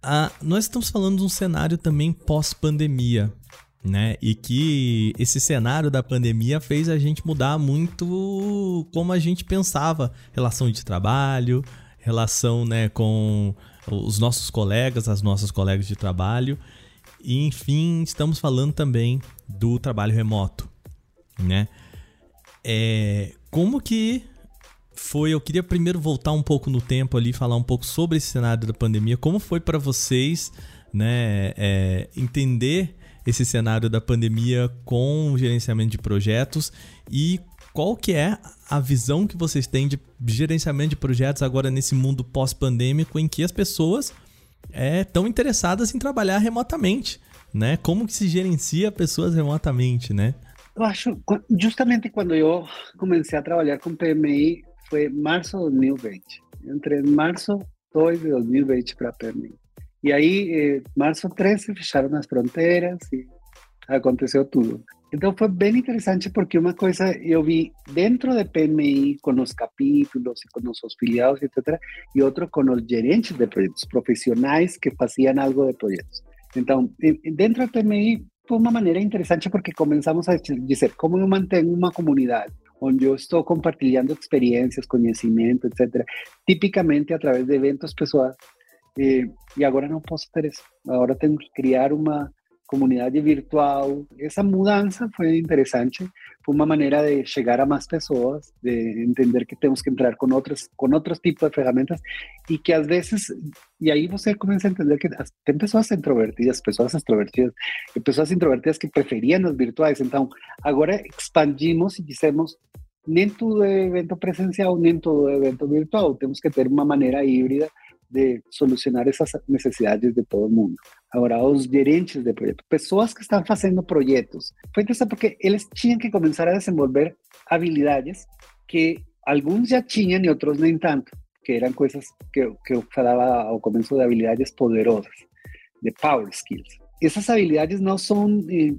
Ah, nós estamos falando de um cenário também pós-pandemia, né? E que esse cenário da pandemia fez a gente mudar muito como a gente pensava, relação de trabalho, relação né, com os nossos colegas, as nossas colegas de trabalho. E, enfim, estamos falando também do trabalho remoto, né? É, como que foi? Eu queria primeiro voltar um pouco no tempo ali, falar um pouco sobre esse cenário da pandemia. Como foi para vocês, né, é, entender esse cenário da pandemia com o gerenciamento de projetos e qual que é a visão que vocês têm de gerenciamento de projetos agora nesse mundo pós-pandêmico em que as pessoas estão é, interessadas em trabalhar remotamente, né? Como que se gerencia pessoas remotamente, né? Acho, justamente quando eu comecei a trabalhar com PMI, foi março de 2020. Entre março 2 de 2020 para PMI. E aí, eh, março 13, fecharam as fronteiras e aconteceu tudo. Então foi bem interessante porque uma coisa eu vi dentro de PMI com os capítulos e com os filiados, etc., e outro com os gerentes de projetos, profissionais que faziam algo de projetos. Então, dentro da PMI foi uma maneira interessante porque começamos a dizer como eu mantenho uma comunidade onde eu estou compartilhando experiências, conhecimento, etc., tipicamente através de eventos pessoais. E, e agora não posso ter isso. Agora que criar uma comunidade virtual. Essa mudança foi interessante, foi uma maneira de chegar a mais pessoas, de entender que temos que entrar com outros com outros tipos de ferramentas e que às vezes e aí você começa a entender que tem pessoas introvertidas, pessoas extrovertidas, e pessoas introvertidas que preferiam os virtuais. Então, agora expandimos e dissemos nem tudo é evento presencial, nem todo evento virtual. Temos que ter uma maneira híbrida de solucionar essas necessidades de todo mundo. Agora, os gerentes de projetos, pessoas que estão fazendo projetos, foi interessante porque eles tinham que começar a desenvolver habilidades que alguns já tinham e outros nem tanto, que eram coisas que, que eu falava ao começo de habilidades poderosas, de power skills. Essas habilidades não são eh,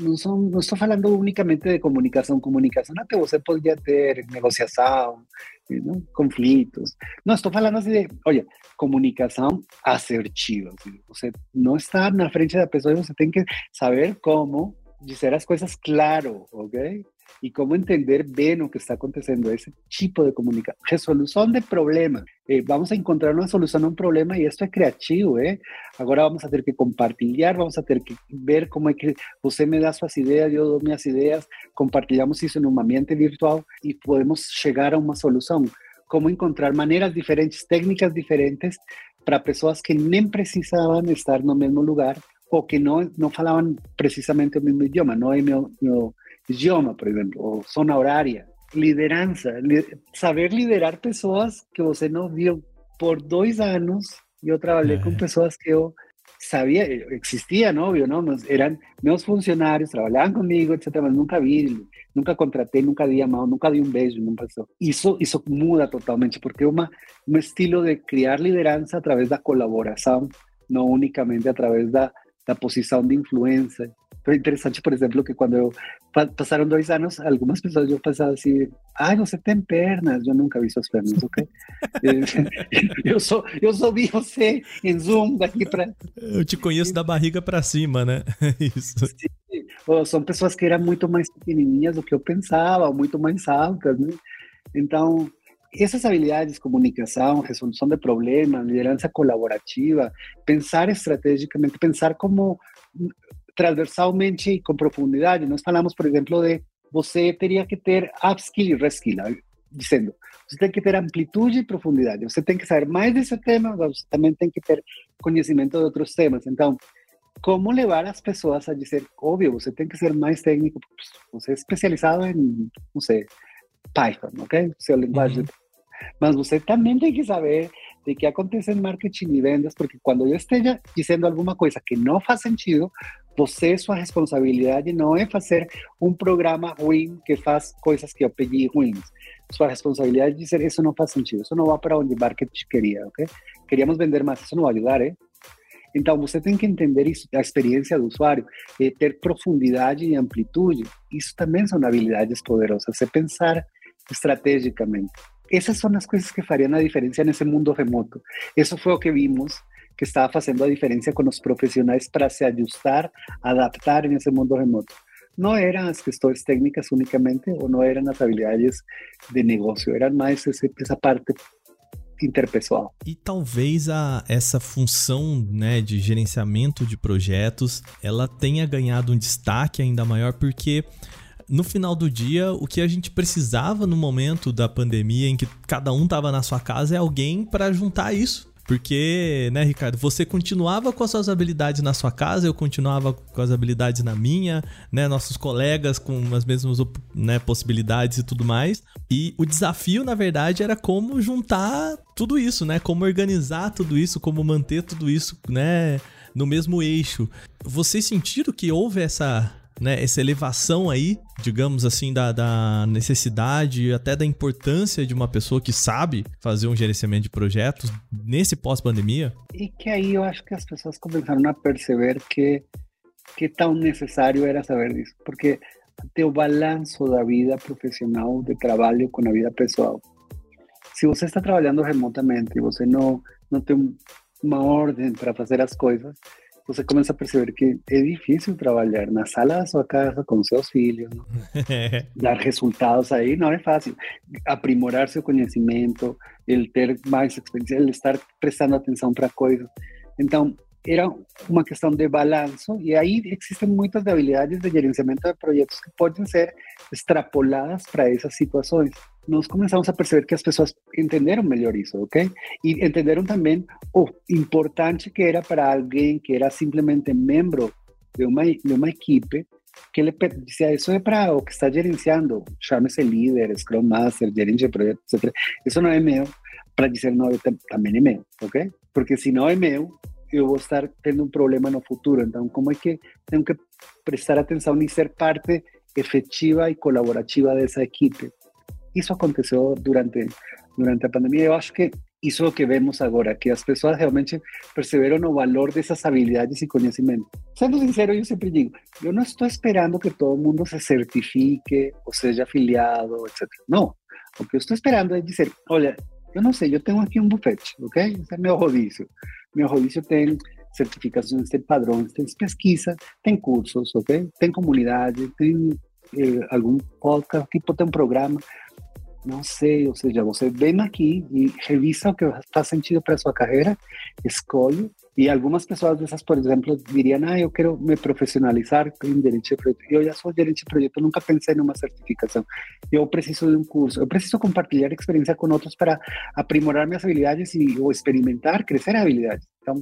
não, são, não estou falando unicamente de comunicação. Comunicação até você poderia ter negociação, não? conflitos. Não, estou falando assim de, olha, comunicação assertiva. Você não está na frente da pessoa, você tem que saber como dizer as coisas claro, ok? E como entender bem o que está acontecendo, esse tipo de comunicação. Resolução de problema. Eh, vamos a encontrar uma solução a um problema e isso é criativo, eh? Agora vamos a ter que compartilhar, vamos a ter que ver como é que você me dá suas ideias, eu dou minhas ideias, compartilhamos isso em um ambiente virtual e podemos chegar a uma solução. Como encontrar maneiras diferentes, técnicas diferentes para pessoas que nem precisavam estar no mesmo lugar ou que não, não falavam precisamente o mesmo idioma. Meu idioma, por exemplo, ou zona horária, liderança, li saber liderar pessoas que você não viu por dois anos. Eu trabalhei com pessoas que eu sabia, existiam, óbvio, não? eram meus funcionários, trabalhavam comigo, etc. Mas nunca vi, nunca contratei, nunca dei a mão, nunca dei um beijo. Isso, isso muda totalmente, porque é uma, um estilo de criar liderança através da colaboração, não unicamente através da, da posição de influência. Foi interessante, por exemplo, que quando eu passaram dois anos, algumas pessoas eu pensava assim, ai, você tem pernas, eu nunca vi suas pernas, ok? eu só eu só vi você em Zoom daqui para. Eu te conheço da barriga para cima, né? Isso. Sim. Ou são pessoas que eram muito mais pequenininhas do que eu pensava, ou muito mais altas, né? Então, essas habilidades, comunicação, resolução de problemas, liderança colaborativa, pensar estrategicamente, pensar como transversalmente e com profundidade. Nós falamos, por exemplo, de você teria que ter upskill e reskill, dizendo, você tem que ter amplitude e profundidade. Você tem que saber mais desse tema, você também tem que ter conhecimento de outros temas. Então, como levar as pessoas a dizer, óbvio, você tem que ser mais técnico, você é especializado em, não sei, Python, ok? Seu linguagem. Uhum. Mas você também tem que saber de que acontece em marketing e vendas, porque quando eu esteja dizendo alguma coisa que não faz sentido, você, sua responsabilidade não é fazer um programa ruim que faz coisas que eu pedi ruins. Sua responsabilidade é dizer isso não faz sentido, isso não vai para onde o marketing queria, ok? Queríamos vender mais, isso não vai ajudar, eh? Então, você tem que entender isso, a experiência do usuário, e ter profundidade e amplitude. Isso também são habilidades poderosas. Você pensar estrategicamente. Essas são as coisas que fariam a diferença nesse mundo remoto. Isso foi o que vimos que estava fazendo a diferença com os profissionais para se ajustar, adaptar nesse mundo remoto. Não eram as questões técnicas unicamente, ou não eram as habilidades de negócio, eram mais essa parte interpessoal. E talvez a, essa função né, de gerenciamento de projetos, ela tenha ganhado um destaque ainda maior porque no final do dia, o que a gente precisava no momento da pandemia em que cada um estava na sua casa é alguém para juntar isso. Porque, né, Ricardo, você continuava com as suas habilidades na sua casa, eu continuava com as habilidades na minha, né, nossos colegas com as mesmas né, possibilidades e tudo mais. E o desafio, na verdade, era como juntar tudo isso, né? Como organizar tudo isso, como manter tudo isso, né, no mesmo eixo. Vocês sentiram que houve essa né, essa elevação aí, digamos assim, da, da necessidade até da importância de uma pessoa que sabe fazer um gerenciamento de projetos nesse pós-pandemia? E que aí eu acho que as pessoas começaram a perceber que, que tão necessário era saber disso, porque ter o balanço da vida profissional, de trabalho com a vida pessoal. Se você está trabalhando remotamente e você não, não tem uma ordem para fazer as coisas, você começa a perceber que é difícil trabalhar na sala da sua casa com seus filhos, dar resultados aí não é fácil. Aprimorar seu conhecimento, ele ter mais experiência, ele estar prestando atenção para coisas. Então, era uma questão de balanço e aí existem muitas habilidades de gerenciamento de projetos que podem ser extrapoladas para essas situações. Nós começamos a perceber que as pessoas entenderam melhor isso, ok? E entenderam também o importante que era para alguém que era simplesmente membro de uma, de uma equipe que le dice eso é para o que está gerenciando, chame-se líder, Scrum Master, gerente de projeto, etc. Isso não é meu, para dizer não, também é meu, ok? Porque se não é meu, eu vou estar tendo um problema no futuro. Então, como é que tenho que prestar atenção e ser parte efetiva e colaborativa dessa equipe? Isso aconteceu durante durante a pandemia. Eu acho que isso é o que vemos agora, que as pessoas realmente perceberam o valor dessas habilidades e conhecimento. Sendo sincero, eu sempre digo, eu não estou esperando que todo mundo se certifique ou seja afiliado, etc. Não. O que eu estou esperando é dizer, olha, eu não sei, eu tenho aqui um bufete, ok? Esse é meu rodízio. Meu rodízio tem certificações, tem padrões, tem pesquisa, tem cursos, ok? Tem comunidade, tem eh, algum podcast, tipo tem um programa. Não sei, ou seja, você vem aqui e revisa o que faz sentido para sua carreira, escolhe. E algumas pessoas dessas, por exemplo, diriam: Ah, eu quero me profissionalizar em gerente de projeto. Eu já sou gerente de projeto, nunca pensei numa certificação. Eu preciso de um curso, eu preciso compartilhar experiência com outros para aprimorar minhas habilidades e ou experimentar, crescer habilidades. Então,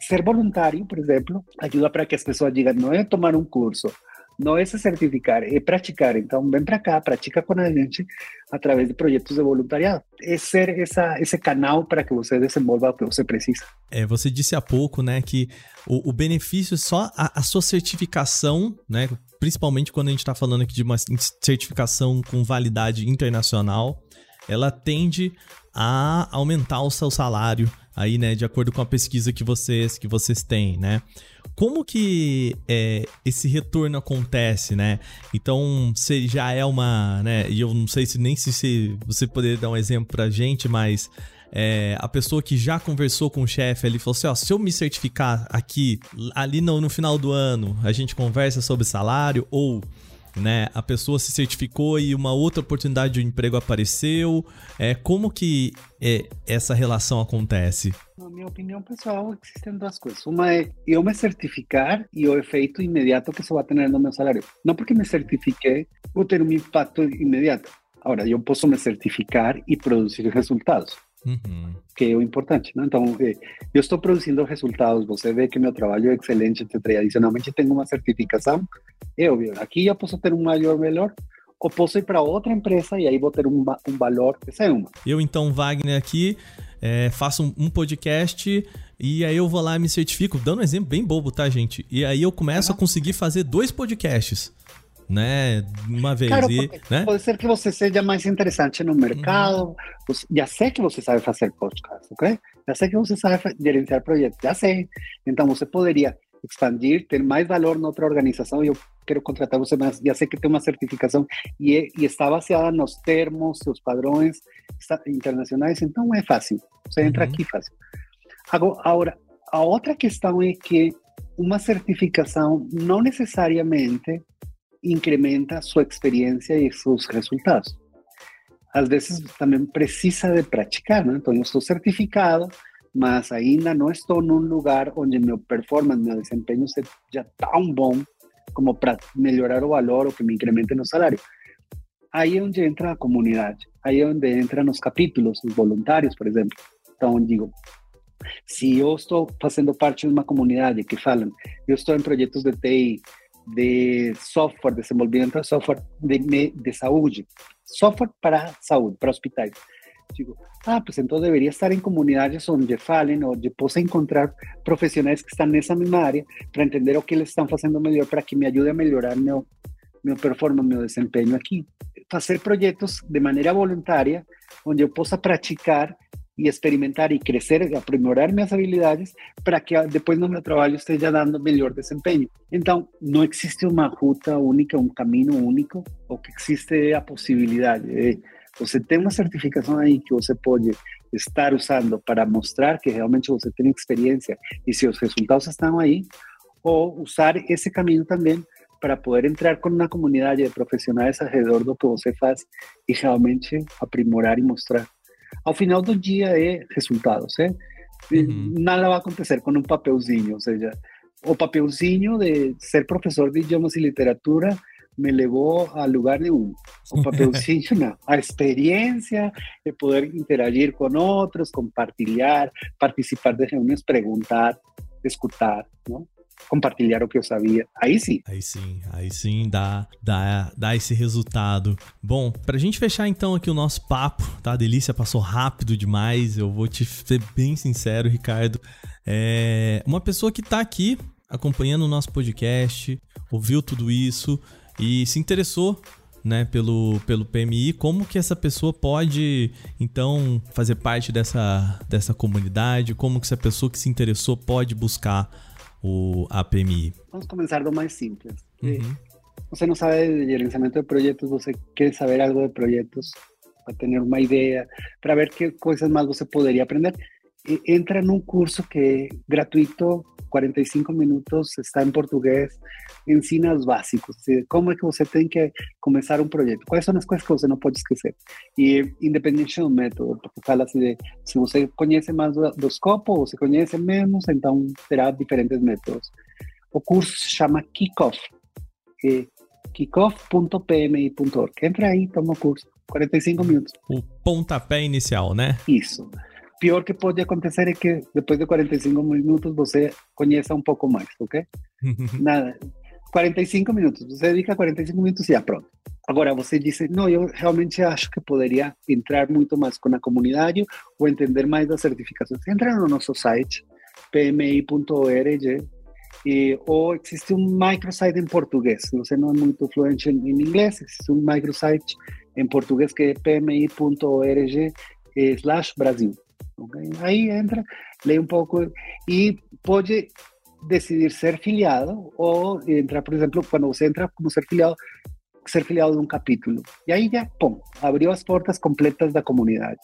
ser voluntário, por exemplo, ajuda para que as pessoas digam: não é tomar um curso, não é se certificar, é praticar. Então, vem para cá, pratica com a gente através de projetos de voluntariado. É ser essa, esse canal para que você desenvolva o que você precisa. É, você disse há pouco, né, que o, o benefício só a, a, sua certificação, né, principalmente quando a gente está falando aqui de uma certificação com validade internacional, ela tende a aumentar o seu salário aí, né, de acordo com a pesquisa que vocês que vocês têm, né? Como que é, esse retorno acontece, né? Então, se já é uma, né? E eu não sei se nem se, se você poderia dar um exemplo pra gente, mas é, a pessoa que já conversou com o chefe ali falou assim: ó, se eu me certificar aqui, ali no, no final do ano, a gente conversa sobre salário, ou né? A pessoa se certificou e uma outra oportunidade de emprego apareceu. É, como que é, essa relação acontece? Na minha opinião pessoal, existem duas coisas. Uma é eu me certificar e o efeito imediato que isso vai ter no meu salário. Não porque me certifiquei, vou ter um impacto imediato. Agora, eu posso me certificar e produzir resultados. Uhum. Que é o importante, né? Então, eh, eu estou produzindo resultados, você vê que meu trabalho é excelente, tradicionalmente tenho uma certificação, é óbvio, aqui eu posso ter um maior melhor, ou posso ir para outra empresa e aí vou ter um, um valor, essa é uma. Eu então, Wagner, aqui, é, faço um, um, podcast e aí eu vou lá e me certifico, dando um exemplo bem bobo, tá, gente? E aí eu começo a conseguir fazer dois podcasts né? Uma vez. Claro, e, né? Pode ser que você seja mais interessante no mercado. Uhum. Já sei que você sabe fazer podcast, ok? Já sei que você sabe gerenciar projetos, já sei. Então você poderia expandir, ter mais valor na outra organização eu quero contratar você mais. Já sei que tem uma certificação e, é, e está baseada nos termos, os padrões internacionais, então é fácil. Você entra uhum. aqui fácil. Agora, a outra questão é que uma certificação não necessariamente incrementa sua experiência e seus resultados. Às vezes também precisa de praticar, né? Então, eu estou certificado, mas ainda não estou num lugar onde meu performance, meu desempenho seja tão bom como para melhorar o valor ou que me incremente no salário. Aí é onde entra a comunidade, aí é onde entram os capítulos, os voluntários, por exemplo. Então, digo, se eu estou fazendo parte de uma comunidade que falam, eu estou em projetos de TI, de software, desenvolvimento de software de, de saúde, software para saúde, para hospitais. Digo, ah, pues então deveria estar em comunidades onde falem, onde possa encontrar profissionais que estão nessa mesma área para entender o que eles estão fazendo melhor, para que me ajude a melhorar meu, meu performance, meu desempenho aqui. Fazer projetos de maneira voluntária, onde eu possa praticar e experimentar e crescer, aprimorar minhas habilidades para que depois no meu trabalho esteja dando melhor desempenho. Então, não existe uma ruta única, um caminho único, o que existe é a possibilidade. De você tem uma certificação aí que você pode estar usando para mostrar que realmente você tem experiência e se os resultados estão aí, ou usar esse caminho também para poder entrar com uma comunidade de profissionais ao redor do que você faz e realmente aprimorar e mostrar ao final do dia é resultados, é? Uhum. Nada vai acontecer com um papelzinho, ou seja, o papelzinho de ser professor de idiomas e literatura me levou a lugar nenhum. O papelzinho não. A experiência de poder interagir com outros, compartilhar, participar de reuniões, perguntar, escutar, não? Compartilhar o que eu sabia. Aí sim. Aí sim, aí sim dá, dá, dá esse resultado. Bom, pra gente fechar então aqui o nosso papo, tá? Delícia passou rápido demais. Eu vou te ser bem sincero, Ricardo. É uma pessoa que tá aqui acompanhando o nosso podcast, ouviu tudo isso e se interessou né, pelo, pelo PMI, como que essa pessoa pode então fazer parte dessa, dessa comunidade, como que essa pessoa que se interessou pode buscar o a PMI? Vamos começar do mais simples. Uhum. Você não sabe de gerenciamento de projetos, você quer saber algo de projetos, para ter uma ideia, para ver que coisas mais você poderia aprender. Entra num curso que gratuito 45 minutos, está em português, ensina os básicos, como é que você tem que começar um projeto, quais são as coisas que você não pode esquecer. E independente do método, porque fala assim de se você conhece mais do, do escopo ou você conhece menos, então terá diferentes métodos. O curso se chama Kickoff, é kickoff.pmi.org. Entra aí, toma o curso, 45 minutos. O pontapé inicial, né? Isso pior que pode acontecer é que depois de 45 minutos você conheça um pouco mais, ok? Nada. 45 minutos, você dedica 45 minutos e já pronto. Agora você diz, não, eu realmente acho que poderia entrar muito mais com a comunidade ou entender mais das certificações. Entra no nosso site, pmi.org, e, ou existe um microsite em português. Você não é muito fluente em, em inglês, existe um microsite em português que é pmi.org slash Brasil. Aí entra, lê um pouco e pode decidir ser filiado ou entrar, por exemplo, quando você entra como ser filiado, ser filiado de um capítulo. E aí já, pum, abriu as portas completas da comunidade.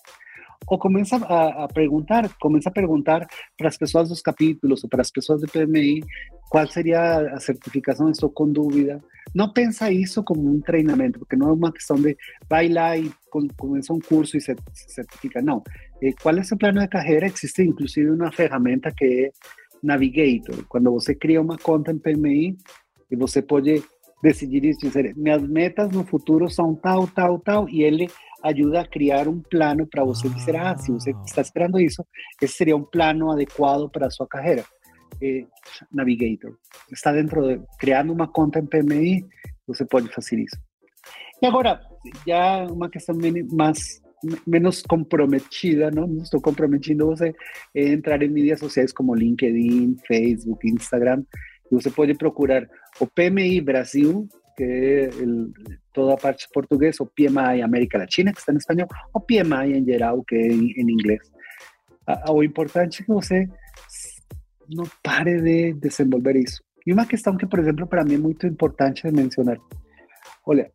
Ou começa a, a perguntar, começa a perguntar para as pessoas dos capítulos ou para as pessoas do PMI qual seria a certificação, estou com dúvida. Não pensa isso como um treinamento, porque não é uma questão de vai lá e começa um curso e se, certifica. Não. Eh, qual é o seu plano de carreira? Existe inclusive uma ferramenta que é Navigator. Quando você cria uma conta em PMI e você pode decidir isso, dizer, minhas metas no futuro são tal, tal, tal, e ele ajuda a criar um plano para você dizer, ah, se você está esperando isso, esse seria um plano adequado para a sua carreira. Eh, Navigator. Está dentro de, criando uma conta em PMI, você pode fazer isso. E agora, já uma questão mais menos comprometida, não? Não estou comprometindo a entrar em mídias sociais como LinkedIn, Facebook, Instagram. E você pode procurar o PMI Brasil, que é el, toda a parte portuguesa, o PMI América Latina, que está em espanhol, o PMI em geral, que é em, em inglês. O importante que você não pare de desenvolver isso. E uma questão que, por exemplo, para mim é muito importante mencionar. Olha,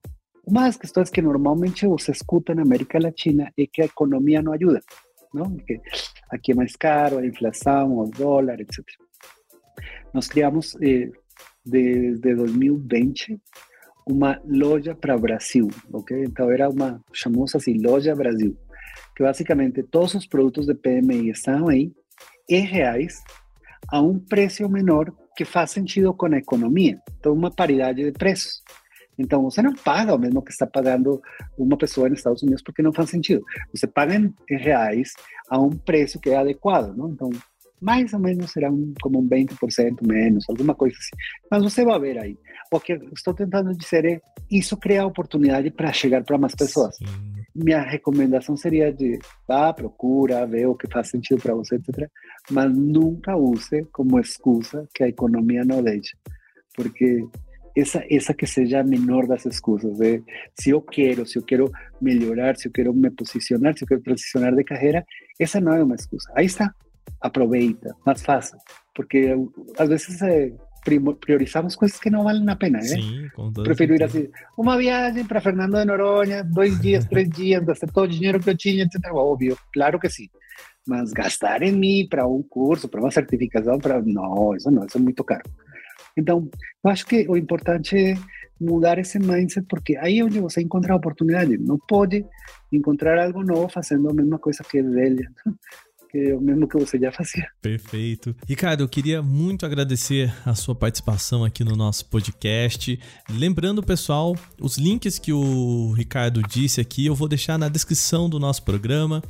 uma das questões que normalmente se escuta na América Latina é que a economia não ajuda, não? Que aqui é mais caro, a inflação, o dólar, etc. Nós criamos eh, desde 2020 uma loja para Brasil, ok? Então era uma, chamamos assim, loja Brasil, que basicamente todos os produtos de PMI estão aí em reais a um preço menor que faz sentido com a economia. Então, uma paridade de preços. Então, você não paga o mesmo que está pagando uma pessoa nos Estados Unidos porque não faz sentido. Você paga em reais a um preço que é adequado, não? Então, mais ou menos será um, como um 20% menos, alguma coisa assim. Mas você vai ver aí. O que estou tentando dizer é, isso cria oportunidade para chegar para mais pessoas. Sim. Minha recomendação seria de, vá, procura, vê o que faz sentido para você, etc. Mas nunca use como excusa que a economia não deixa. Porque essa, essa que seja menor das excusas. De, se eu quero, se eu quero melhorar, se eu quero me posicionar, se eu quero transicionar de carreira, essa não é uma excusa. Aí está, aproveita, mais fácil. Porque às vezes é, priorizamos coisas que não valem a pena, né? Sim, com Prefiro ir assim, uma viagem para Fernando de Noronha, dois dias, três dias, gastar todo o dinheiro que eu tinha, etc. Óbvio, claro que sim. Mas gastar em mim para um curso, para uma certificação, para não, isso não, isso é muito caro. Então, eu acho que o importante é mudar esse mindset, porque aí é onde você encontra a oportunidade. Não pode encontrar algo novo fazendo a mesma coisa que é velha. Que o mesmo que você já fazia. Perfeito. Ricardo, eu queria muito agradecer a sua participação aqui no nosso podcast. Lembrando, pessoal, os links que o Ricardo disse aqui eu vou deixar na descrição do nosso programa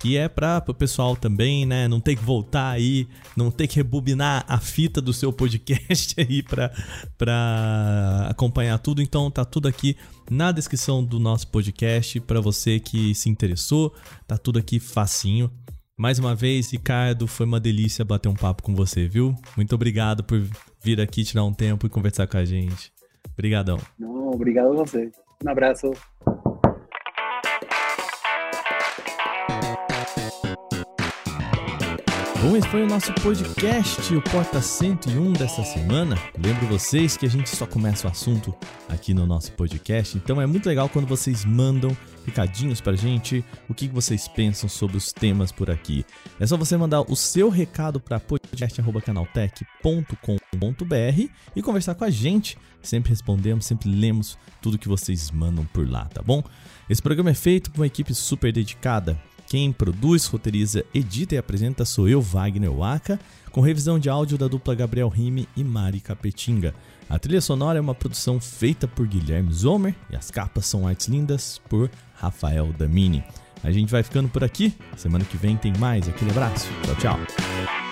que é para o pessoal também, né, não ter que voltar aí, não ter que rebobinar a fita do seu podcast aí para acompanhar tudo. Então tá tudo aqui na descrição do nosso podcast para você que se interessou, tá tudo aqui facinho. Mais uma vez, Ricardo, foi uma delícia bater um papo com você, viu? Muito obrigado por vir aqui tirar um tempo e conversar com a gente. Obrigadão. Não, obrigado a você. Um abraço. Bom, esse foi o nosso podcast, o Porta 101 dessa semana. Lembro vocês que a gente só começa o assunto aqui no nosso podcast, então é muito legal quando vocês mandam recadinhos pra gente, o que vocês pensam sobre os temas por aqui. É só você mandar o seu recado para podcast@canaltech.com.br e conversar com a gente. Sempre respondemos, sempre lemos tudo que vocês mandam por lá, tá bom? Esse programa é feito por uma equipe super dedicada. Quem produz, roteiriza, edita e apresenta sou eu, Wagner Waka, com revisão de áudio da dupla Gabriel Rime e Mari Capetinga. A trilha sonora é uma produção feita por Guilherme Zomer e as capas são artes lindas por Rafael Damini. A gente vai ficando por aqui. Semana que vem tem mais. Aquele abraço. Tchau, tchau.